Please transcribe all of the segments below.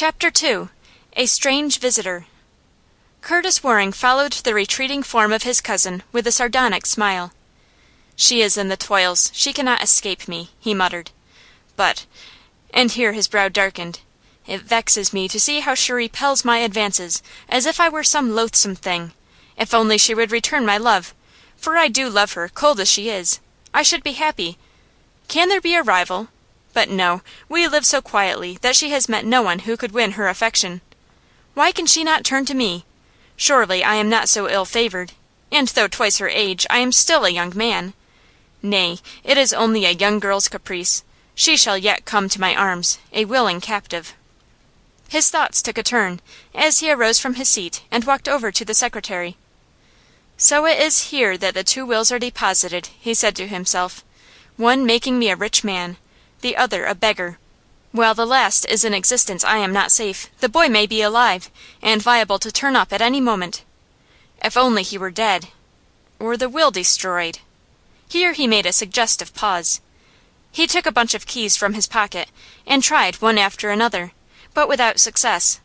CHAPTER II A STRANGE VISITOR Curtis Waring followed the retreating form of his cousin with a sardonic smile. "She is in the toils; she cannot escape me," he muttered. "But" and here his brow darkened "it vexes me to see how she repels my advances, as if I were some loathsome thing. If only she would return my love for I do love her, cold as she is I should be happy. Can there be a rival? But no; we live so quietly that she has met no one who could win her affection. Why can she not turn to me? Surely I am not so ill favored, and though twice her age I am still a young man. Nay, it is only a young girl's caprice. She shall yet come to my arms, a willing captive." His thoughts took a turn, as he arose from his seat and walked over to the secretary. "So it is here that the two wills are deposited," he said to himself. "One making me a rich man, the other a beggar. While the last is in existence I am not safe. The boy may be alive, and liable to turn up at any moment. If only he were dead, or the will destroyed!" Here he made a suggestive pause. He took a bunch of keys from his pocket, and tried one after another, but without success.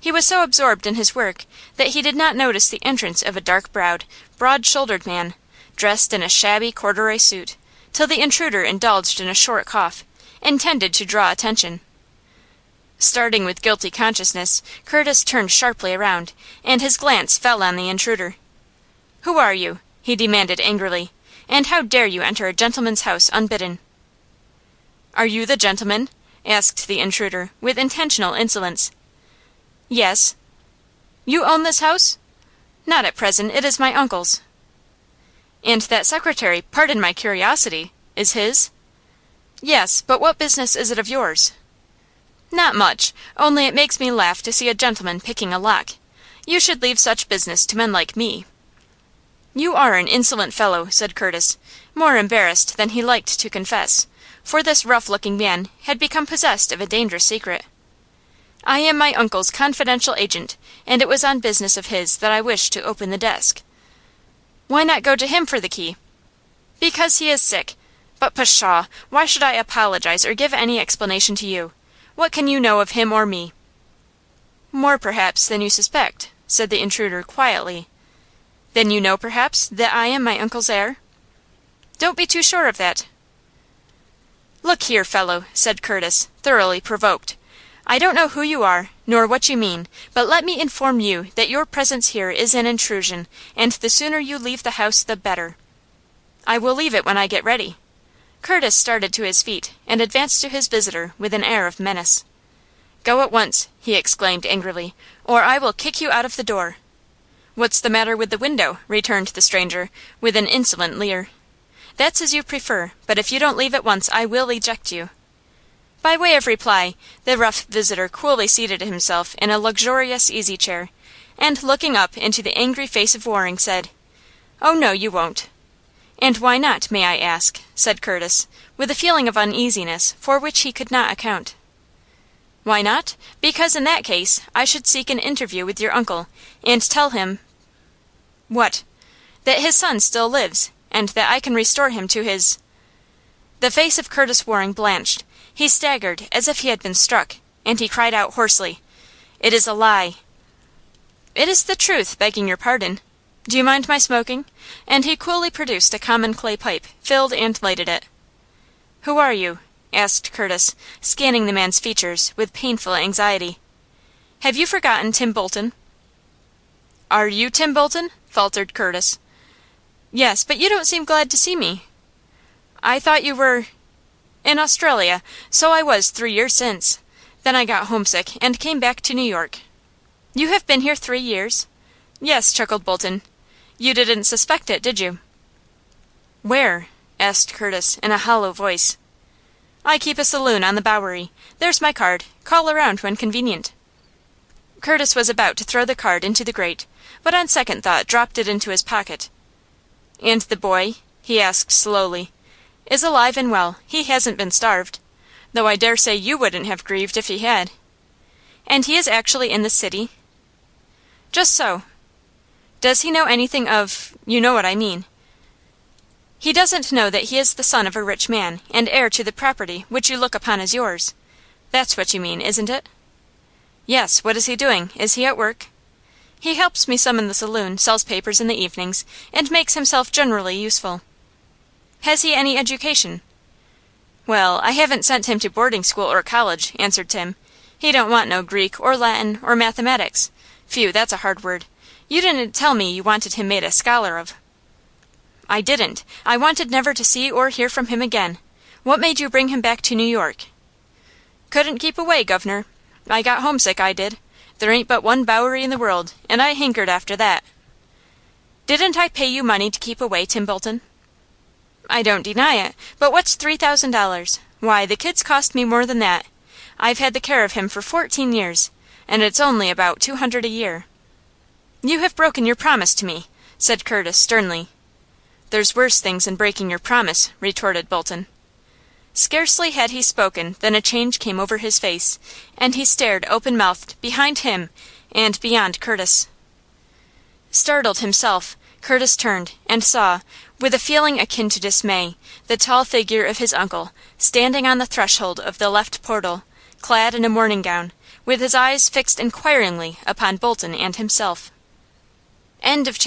He was so absorbed in his work that he did not notice the entrance of a dark browed, broad shouldered man, dressed in a shabby corduroy suit, till the intruder indulged in a short cough, intended to draw attention. Starting with guilty consciousness, Curtis turned sharply around, and his glance fell on the intruder. "Who are you?" he demanded, angrily. "And how dare you enter a gentleman's house unbidden?" "Are you the gentleman?" asked the intruder, with intentional insolence. "Yes." "You own this house?" "Not at present. It is my uncle's." "And that secretary pardon my curiosity is his?" "Yes; but what business is it of yours?" "Not much; only it makes me laugh to see a gentleman picking a lock. You should leave such business to men like me." "You are an insolent fellow," said Curtis, more embarrassed than he liked to confess, for this rough looking man had become possessed of a dangerous secret. "I am my uncle's confidential agent, and it was on business of his that I wished to open the desk." "Why not go to him for the key?" "Because he is sick. But pshaw! Why should I apologize or give any explanation to you? What can you know of him or me?" "More, perhaps, than you suspect," said the intruder, quietly. "Then you know, perhaps, that I am my uncle's heir?" "Don't be too sure of that." "Look here, fellow," said Curtis, thoroughly provoked. "I don't know who you are, nor what you mean, but let me inform you that your presence here is an intrusion, and the sooner you leave the house the better." "I will leave it when I get ready." Curtis started to his feet, and advanced to his visitor with an air of menace. "Go at once," he exclaimed, angrily, "or I will kick you out of the door." "What's the matter with the window?" returned the stranger, with an insolent leer. "That's as you prefer, but if you don't leave at once I will eject you." By way of reply, the rough visitor coolly seated himself in a luxurious easy chair, and looking up into the angry face of Waring, said: "Oh no, you won't." "And why not, may I ask?" said Curtis, with a feeling of uneasiness for which he could not account. "Why not? Because in that case I should seek an interview with your uncle, and tell him "What?" "That his son still lives, and that I can restore him to his The face of Curtis Waring blanched. He staggered as if he had been struck, and he cried out, hoarsely: "It is a lie!" "It is the truth, begging your pardon. Do you mind my smoking?" And he coolly produced a common clay pipe, filled and lighted it. "Who are you?" asked Curtis, scanning the man's features with painful anxiety. "Have you forgotten Tim Bolton?" "Are you Tim Bolton?" faltered Curtis. "Yes, but you don't seem glad to see me." "I thought you were "In Australia. So I was three years since. Then I got homesick, and came back to New York." "You have been here three years?" "Yes," chuckled Bolton. "You didn't suspect it, did you?" "Where?" asked Curtis, in a hollow voice. "I keep a saloon on the Bowery. There's my card. Call around when convenient." Curtis was about to throw the card into the grate, but on second thought dropped it into his pocket. "And the boy?" he asked, slowly. "Is alive and well. He hasn't been starved. Though I dare say you wouldn't have grieved if he had." "And he is actually in this city?" "Just so." "Does he know anything of you know what I mean?" "He doesn't know that he is the son of a rich man, and heir to the property which you look upon as yours. That's what you mean, isn't it?" Yes. What is he doing? Is he at work?" "He helps me some in the saloon, sells papers in the evenings, and makes himself generally useful." "Has he any education?" "Well, I haven't sent him to boarding school or college," answered Tim. "He don't want no Greek, or Latin, or mathematics. Phew! that's a hard word. You didn't tell me you wanted him made a scholar of." "I didn't. I wanted never to see or hear from him again. What made you bring him back to New York?" "Couldn't keep away, gov'nor. I got homesick, I did. There ain't but one Bowery in the world, and I hankered after that." "Didn't I pay you money to keep away, Tim Bolton?" "I don't deny it; but what's three thousand dollars? Why, the kid's cost me more than that. I've had the care of him for fourteen years, and it's only about two hundred a year." "You have broken your promise to me," said Curtis, sternly. "There's worse things than breaking your promise," retorted Bolton. Scarcely had he spoken than a change came over his face, and he stared open mouthed behind him and beyond Curtis. Startled himself, Curtis turned, and saw, with a feeling akin to dismay, the tall figure of his uncle standing on the threshold of the left portal, clad in a morning gown, with his eyes fixed inquiringly upon Bolton and himself. End of